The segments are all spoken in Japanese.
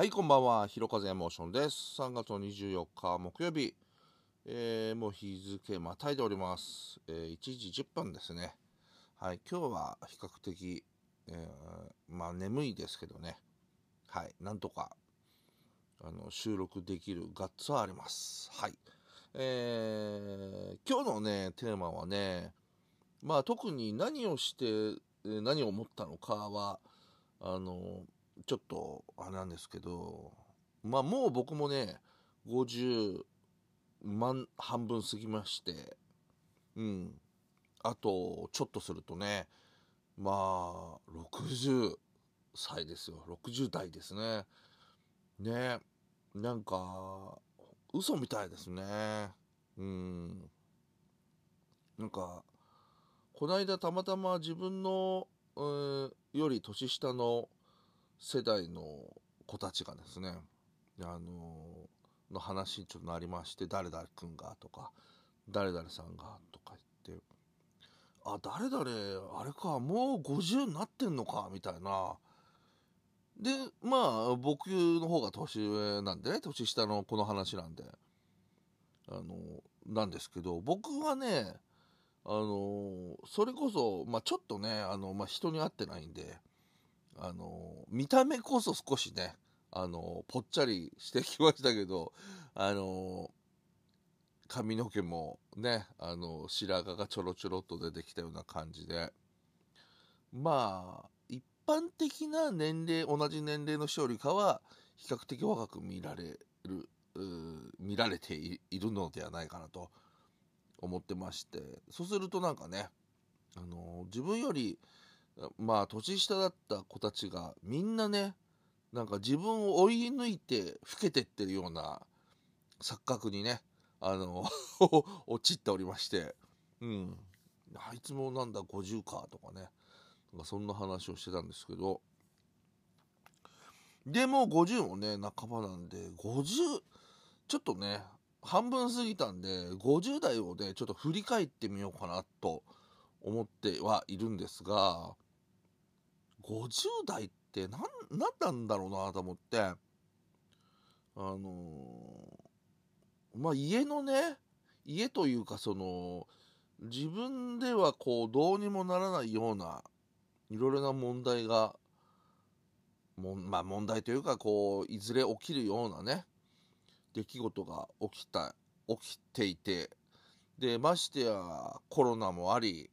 はい、こんばんは。ひろかぜエモーションです。3月の24日木曜日、えーもう日付またいでおります。えー1時10分ですね。はい、今日は比較的、えーまあ眠いですけどね。はい、なんとか、あの、収録できるガッツはあります。はい。えー今日のね、テーマはね、まあ特に何をして、え何を思ったのかは、あの、ちょっと、あれなんですけど、まあもう僕もね、50万半分過ぎまして、うん。あと、ちょっとするとね、まあ、60歳ですよ。60代ですね。ね。なんか、嘘みたいですね。うん。なんか、この間たまたま自分の、えーより年下の世代の子たちがですね、あのの話にちょっとなりまして、誰々君がとか、誰々さんがとか言って、あ、誰々、あれか、もう50になってんのか、みたいな。で、まあ、僕の方が年上なんでね、年下のこの話なんで、あの、なんですけど、僕はね、あのそれこそ、まあ、ちょっとね、あの、まあ、人に会ってないんで、あの見た目こそ少しね、あのぽっちゃりしてきましたけど、あの髪の毛もね、あの白髪がちょろちょろっと出てきたような感じで、まあ、一般的な年齢、同じ年齢の人よりかは、比較的若く見られる、見られていいるのではないかなと思ってまして、そうするとなんかね、あの自分より、まあ年下だった子たちがみんなねなんか自分を追い抜いて老けてってるような錯覚にねあの 陥っておりまして。うん。あいつもなんだ50かとかね。なんかそんな話をしてたんですけど。でもう50もね半ばなんで50ちょっとね半分過ぎたんで50代をねちょっと振り返ってみようかなと思ってはいるんですが50代って何なんだろうなと思って。あのーまあ家のね家というかその自分ではこうどうにもならないようないろいろな問題がもまあ問題というかこういずれ起きるようなね出来事が起きた起きていて。でましてやコロナもあり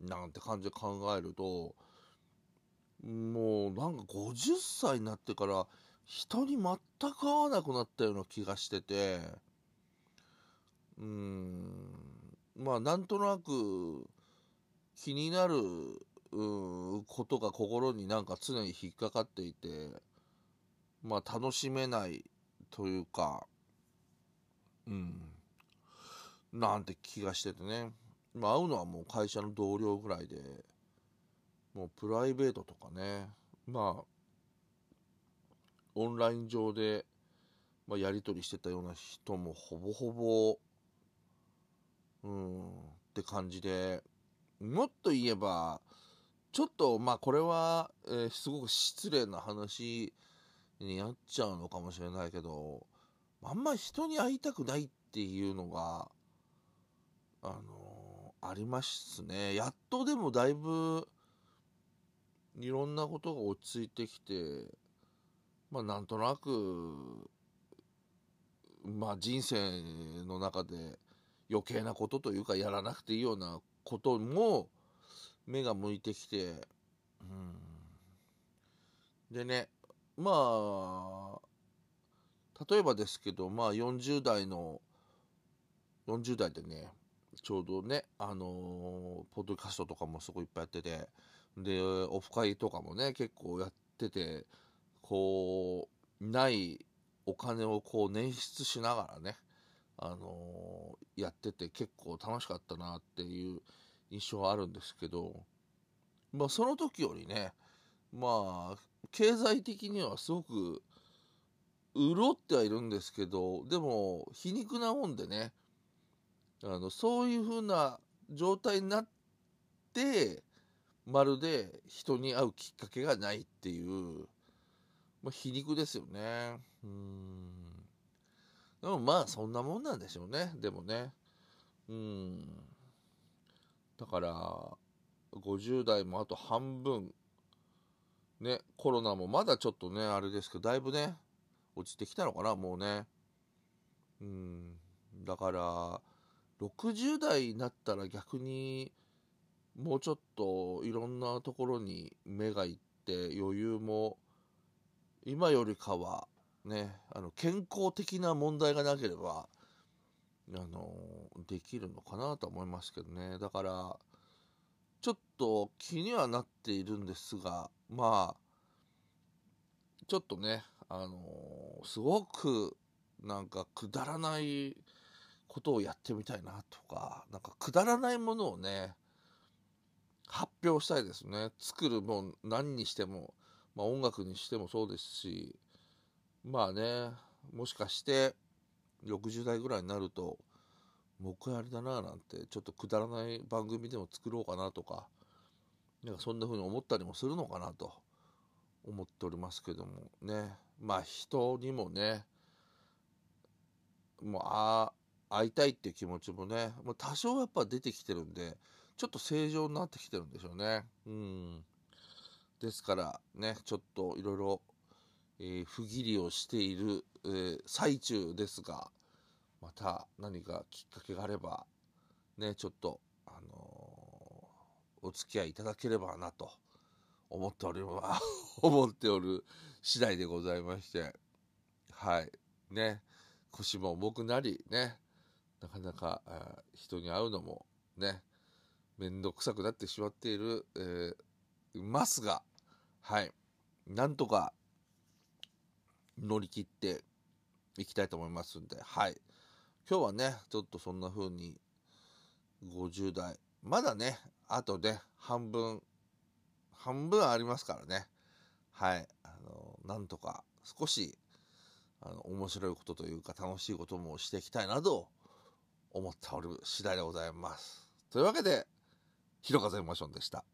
なんて感じで考えるともうなんか50歳になってから人に全く会わなくなったような気がしててうーんまあなんとなく気になるうんことが心になんか常に引っかかっていてまあ楽しめないというかうんなんて気がしててね。ま会うのはもう会社の同僚ぐらいでもうプライベートとかねまあオンライン上で、まあ、やり取りしてたような人もほぼほぼうんって感じでもっと言えばちょっとまあこれは、えーすごく失礼な話になっちゃうのかもしれないけどあんまり人に会いたくないっていうのがあのありますね。やっとでもだいぶいろんなことが落ち着いてきてまあなんとなくまあ人生の中で余計なことというかやらなくていいようなことも目が向いてきて、うん、でねまあ例えばですけどまあ40代の40代でねちょうどねあのーポッドキャストとかもすごいいっぱいやっててでオフ会とかもね結構やっててこうないお金をこう捻出しながらねあのーやってて結構楽しかったなっていう印象はあるんですけどまあその時よりねまあ経済的にはすごく潤ってはいるんですけどでも皮肉なもんでねあのそういう風な状態になってまるで人に会うきっかけがないっていうまあ、皮肉ですよね。うん。でもまあ、そんなもんなんでしょうね。でもね。うん。だから、50代もあと半分。ね、コロナもまだちょっとね、あれですけど、だいぶね、落ちてきたのかな、もうね。うん。だから、60代になったら逆に、もうちょっといろんなところに目がいって余裕も今よりかはねあの健康的な問題がなければあのできるのかなと思いますけどね。だからちょっと気にはなっているんですがまあちょっとねあのすごくなんかくだらないことをやってみたいなとかなんかくだらないものをね発表したいですね。作るもん何にしてもまあ、音楽にしてもそうですしまあねもしかして60代ぐらいになるともう一回あれだななんてちょっとくだらない番組でも作ろうかなとかなんかそんな風に思ったりもするのかなと思っておりますけどもね。まあ人にもねもうあ会いたいっていう気持ちもねもう多少やっぱ出てきてるんでちょっと正常になってきてるんでしょうね。うん。ですからね、ちょっといろいろ、え不義理をしている、えー、最中ですが、また何かきっかけがあれば、ね、ちょっと、あのー、お付き合いいただければなと思っております。思っておる次第でございまして、はい。ね、腰も重くなり、ね、なかなか人に会うのもね、めんどくさくなってしまっている、えー、ますが、はい。なんとか乗り切っていきたいと思いますんで、はい。今日はね、ちょっとそんな風に50代、まだね、あとね、半分、半分ありますからね。はい。あの、なんとか少し、あの、面白いことというか楽しいこともしていきたいなと思っておる次第でございます。というわけで、ひろかぜマションでした。